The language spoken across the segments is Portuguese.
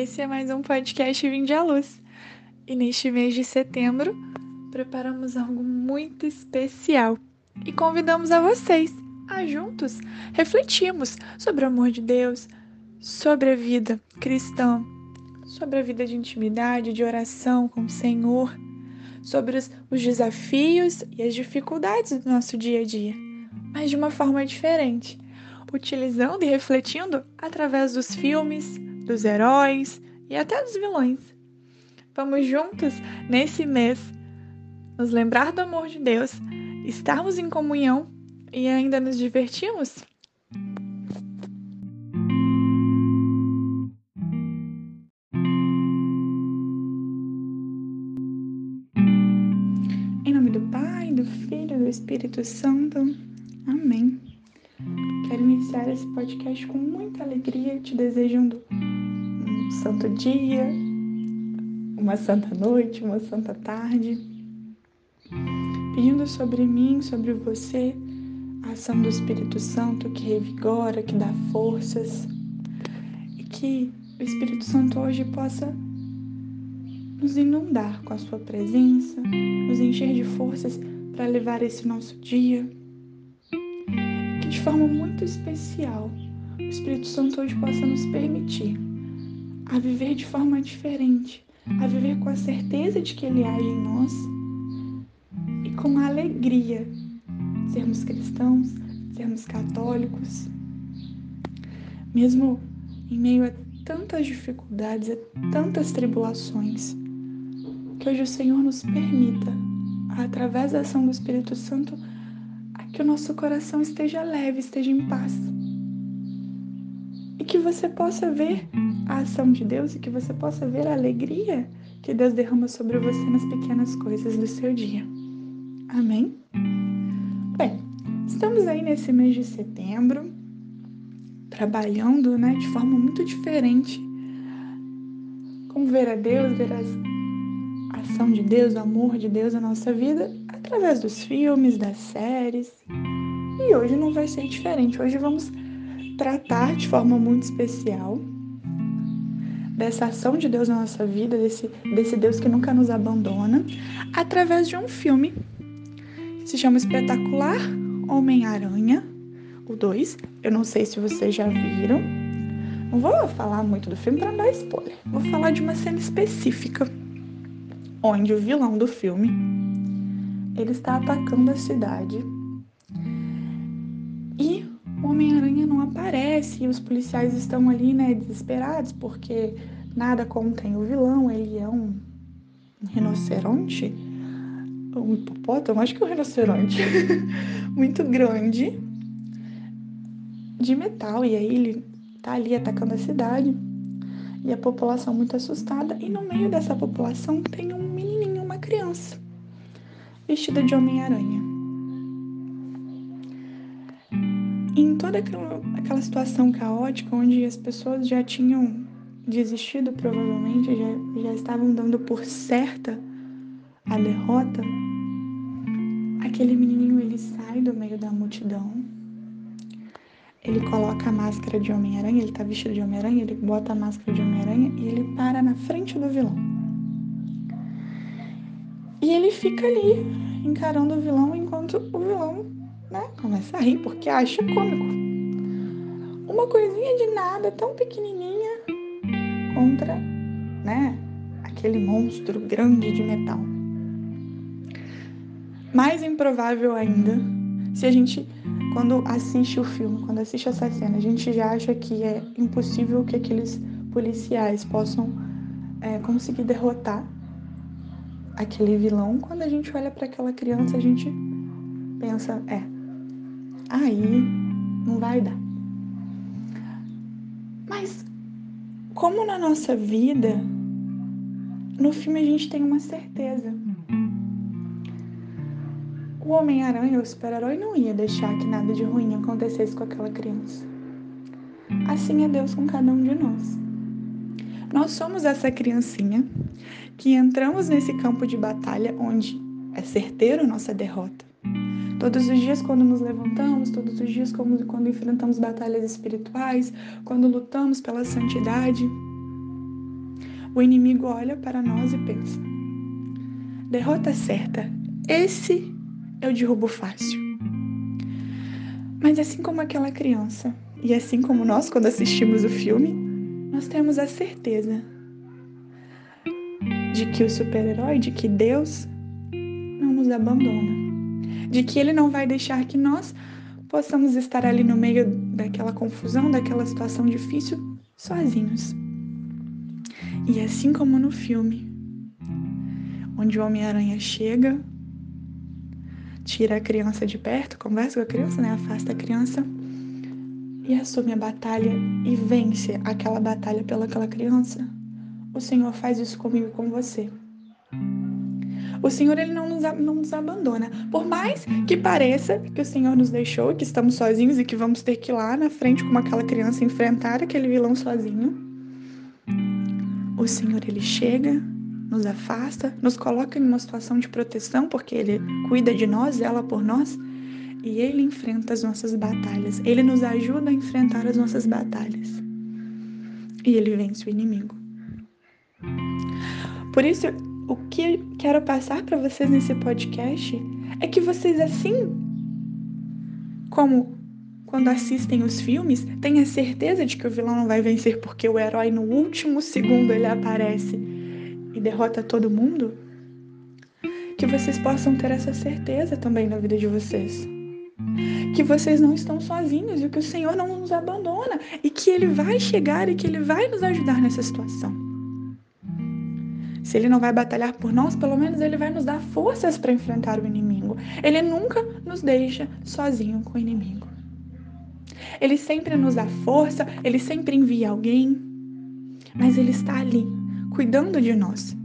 Esse é mais um podcast Vinde à Luz. E neste mês de setembro, preparamos algo muito especial e convidamos a vocês a juntos refletirmos sobre o amor de Deus, sobre a vida cristã, sobre a vida de intimidade, de oração com o Senhor, sobre os, os desafios e as dificuldades do nosso dia a dia, mas de uma forma diferente, utilizando e refletindo através dos filmes, dos heróis e até dos vilões. Vamos juntos, nesse mês, nos lembrar do amor de Deus, estarmos em comunhão e ainda nos divertirmos? Em nome do Pai, do Filho e do Espírito Santo. Amém. Quero iniciar esse podcast com muita alegria, te desejando um santo dia, uma santa noite, uma santa tarde, pedindo sobre mim, sobre você, a ação do Espírito Santo que revigora, que dá forças, e que o Espírito Santo hoje possa nos inundar com a sua presença, nos encher de forças para levar esse nosso dia. Que de forma muito especial o Espírito Santo hoje possa nos permitir a viver de forma diferente, a viver com a certeza de que Ele age em nós e com a alegria sermos cristãos, sermos católicos, mesmo em meio a tantas dificuldades, a tantas tribulações, que hoje o Senhor nos permita, através da ação do Espírito Santo, que o nosso coração esteja leve, esteja em paz. E que você possa ver a ação de Deus e que você possa ver a alegria que Deus derrama sobre você nas pequenas coisas do seu dia. Amém? Bem, estamos aí nesse mês de setembro, trabalhando né, de forma muito diferente. Como ver a Deus, ver a ação de Deus, o amor de Deus na nossa vida, através dos filmes, das séries. E hoje não vai ser diferente. Hoje vamos tratar de forma muito especial dessa ação de Deus na nossa vida, desse, desse Deus que nunca nos abandona, através de um filme que se chama Espetacular Homem-Aranha, o 2. Eu não sei se vocês já viram. Não vou falar muito do filme para não dar spoiler. Vou falar de uma cena específica onde o vilão do filme ele está atacando a cidade Homem-Aranha não aparece e os policiais estão ali, né, desesperados porque nada contém o vilão, ele é um, rinoceronte, um hipopótamo, acho que é um rinoceronte, muito grande, de metal, e aí ele tá ali atacando a cidade, e a população muito assustada, e no meio dessa população tem um menininho, uma criança, vestida de Homem-Aranha. Em toda aquela situação caótica onde as pessoas já tinham desistido, provavelmente, já, já estavam dando por certa a derrota, aquele menininho ele sai do meio da multidão, ele coloca a máscara de Homem-Aranha, ele tá vestido de Homem-Aranha, ele bota a máscara de Homem-Aranha e ele para na frente do vilão. E ele fica ali encarando o vilão enquanto o vilão né, começa a rir porque acha cômico. Uma coisinha de nada, tão pequenininha, contra, né, aquele monstro grande de metal. Mais improvável ainda, se a gente, quando assiste o filme, quando assiste essa cena, a gente já acha que é impossível que aqueles policiais possam é, conseguir derrotar aquele vilão. Quando a gente olha para aquela criança, a gente pensa, é, aí não vai dar. Mas como na nossa vida, no filme a gente tem uma certeza. O Homem-Aranha, o super-herói, não ia deixar que nada de ruim acontecesse com aquela criança. Assim é Deus com cada um de nós. Nós somos essa criancinha que entramos nesse campo de batalha onde é certeiro nossa derrota. Todos os dias, quando nos levantamos, todos os dias, quando enfrentamos batalhas espirituais, quando lutamos pela santidade, o inimigo olha para nós e pensa: derrota certa, esse eu derrubo fácil. Mas assim como aquela criança, e assim como nós quando assistimos o filme, nós temos a certeza de que o super-herói, de que Deus não nos abandona, de que Ele não vai deixar que nós possamos estar ali no meio daquela confusão, daquela situação difícil, sozinhos. E assim como no filme, onde o Homem-Aranha chega, tira a criança de perto, conversa com a criança, né? Afasta a criança e assume a batalha e vence aquela batalha pelaquela criança. O Senhor faz isso comigo com você. O Senhor ele não nos, não nos abandona. Por mais que pareça que o Senhor nos deixou, que estamos sozinhos e que vamos ter que ir lá na frente como aquela criança enfrentar aquele vilão sozinho, o Senhor ele chega, nos afasta, nos coloca em uma situação de proteção, porque ele cuida de nós, ela por nós, e ele enfrenta as nossas batalhas. Ele nos ajuda a enfrentar as nossas batalhas. E ele vence o inimigo. Por isso, o que quero passar para vocês nesse podcast é que vocês, assim como quando assistem os filmes, tenham certeza de que o vilão não vai vencer porque o herói no último segundo ele aparece e derrota todo mundo. Que vocês possam ter essa certeza também na vida de vocês. Que vocês não estão sozinhos e que o Senhor não nos abandona e que Ele vai chegar e que Ele vai nos ajudar nessa situação. Se ele não vai batalhar por nós, pelo menos ele vai nos dar forças para enfrentar o inimigo. Ele nunca nos deixa sozinho com o inimigo. Ele sempre nos dá força, ele sempre envia alguém, mas ele está ali, cuidando de nós.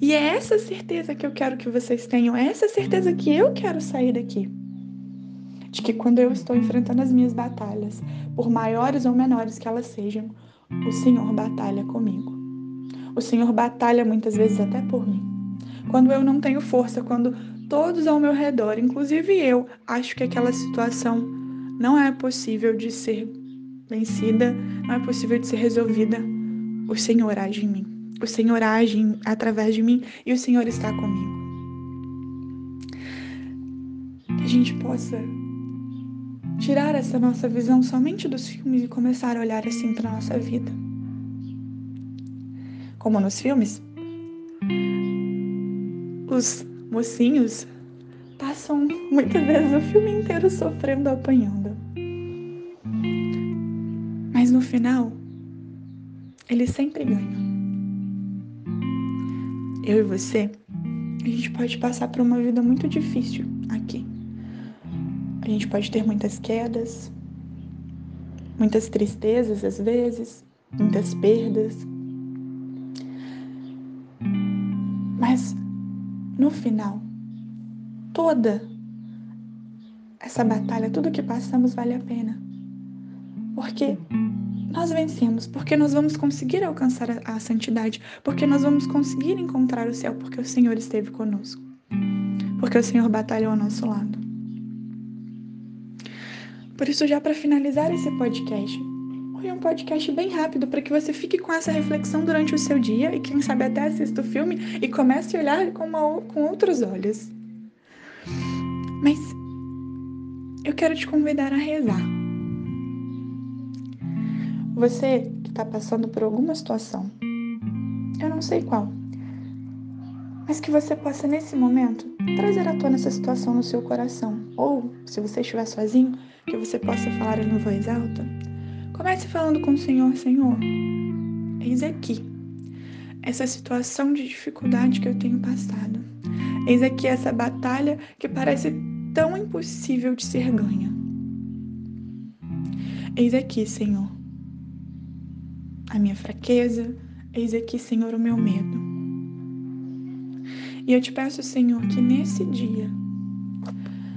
E é essa certeza que eu quero que vocês tenham, é essa certeza que eu quero sair daqui. De que quando eu estou enfrentando as minhas batalhas, por maiores ou menores que elas sejam, o Senhor batalha comigo. O Senhor batalha muitas vezes até por mim. Quando eu não tenho força, quando todos ao meu redor, inclusive eu, acho que aquela situação não é possível de ser vencida, não é possível de ser resolvida, o Senhor age em mim. O Senhor age através de mim e o Senhor está comigo. Que a gente possa tirar essa nossa visão somente dos filmes e começar a olhar assim para nossa vida como nos filmes, os mocinhos passam muitas vezes o filme inteiro sofrendo, apanhando. Mas no final, eles sempre ganham. Eu e você, a gente pode passar por uma vida muito difícil aqui. A gente pode ter muitas quedas, muitas tristezas às vezes, muitas perdas, Mas no final, toda essa batalha, tudo que passamos vale a pena. Porque nós vencemos, porque nós vamos conseguir alcançar a, santidade, porque nós vamos conseguir encontrar o céu, porque o Senhor esteve conosco. Porque o Senhor batalhou ao nosso lado. Por isso, já para finalizar esse podcast, podcast bem rápido para que você fique com essa reflexão durante o seu dia e quem sabe até assista o filme e comece a olhar com, uma, com outros olhos. Mas eu quero te convidar a rezar. Você que está passando por alguma situação, eu não sei qual, mas que você possa nesse momento trazer à tona essa situação no seu coração. Ou, se você estiver sozinho, que você possa falar em voz alta Comece falando com o Senhor, Senhor. Eis aqui essa situação de dificuldade que eu tenho passado. Eis aqui essa batalha que parece tão impossível de ser ganha. Eis aqui, Senhor, a minha fraqueza. Eis aqui, Senhor, o meu medo. E eu te peço, Senhor, que nesse dia,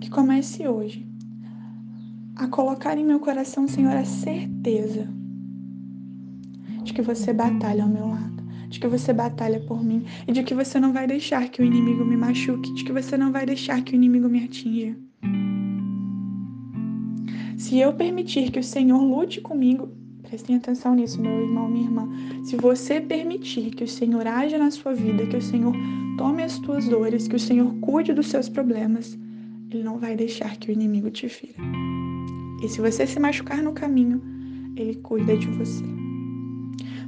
que comece hoje, a colocar em meu coração, Senhor, a certeza de que você batalha ao meu lado, de que você batalha por mim e de que você não vai deixar que o inimigo me machuque, de que você não vai deixar que o inimigo me atinja. Se eu permitir que o Senhor lute comigo, Prestem atenção nisso, meu irmão, minha irmã. Se você permitir que o Senhor haja na sua vida, que o Senhor tome as tuas dores, que o Senhor cuide dos seus problemas, Ele não vai deixar que o inimigo te fira. E se você se machucar no caminho, Ele cuida de você.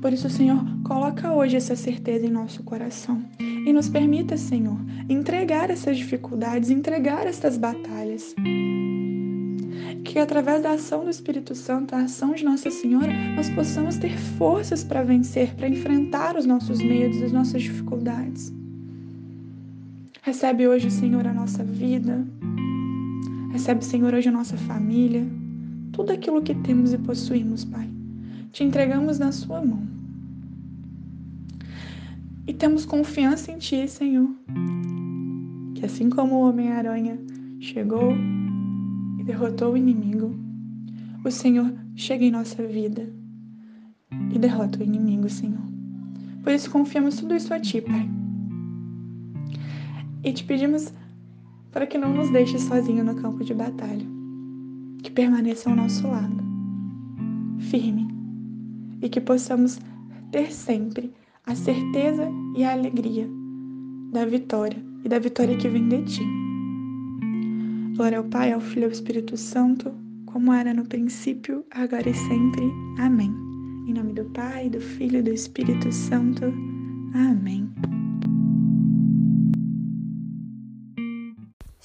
Por isso, Senhor, coloca hoje essa certeza em nosso coração e nos permita, Senhor, entregar essas dificuldades, entregar estas batalhas que através da ação do Espírito Santo, a ação de Nossa Senhora, nós possamos ter forças para vencer, para enfrentar os nossos medos, as nossas dificuldades. Recebe hoje, Senhor, a nossa vida. Recebe, Senhor, hoje a nossa família. Tudo aquilo que temos e possuímos, Pai. Te entregamos na Sua mão. E temos confiança em Ti, Senhor. Que assim como o Homem-Aranha chegou derrotou o inimigo, o Senhor chega em nossa vida e derrota o inimigo, Senhor. Por isso confiamos tudo isso a Ti, Pai. E te pedimos para que não nos deixe sozinho no campo de batalha, que permaneça ao nosso lado, firme, e que possamos ter sempre a certeza e a alegria da vitória e da vitória que vem de Ti. Glória ao Pai, ao Filho e ao Espírito Santo, como era no princípio, agora e sempre. Amém. Em nome do Pai, do Filho e do Espírito Santo. Amém.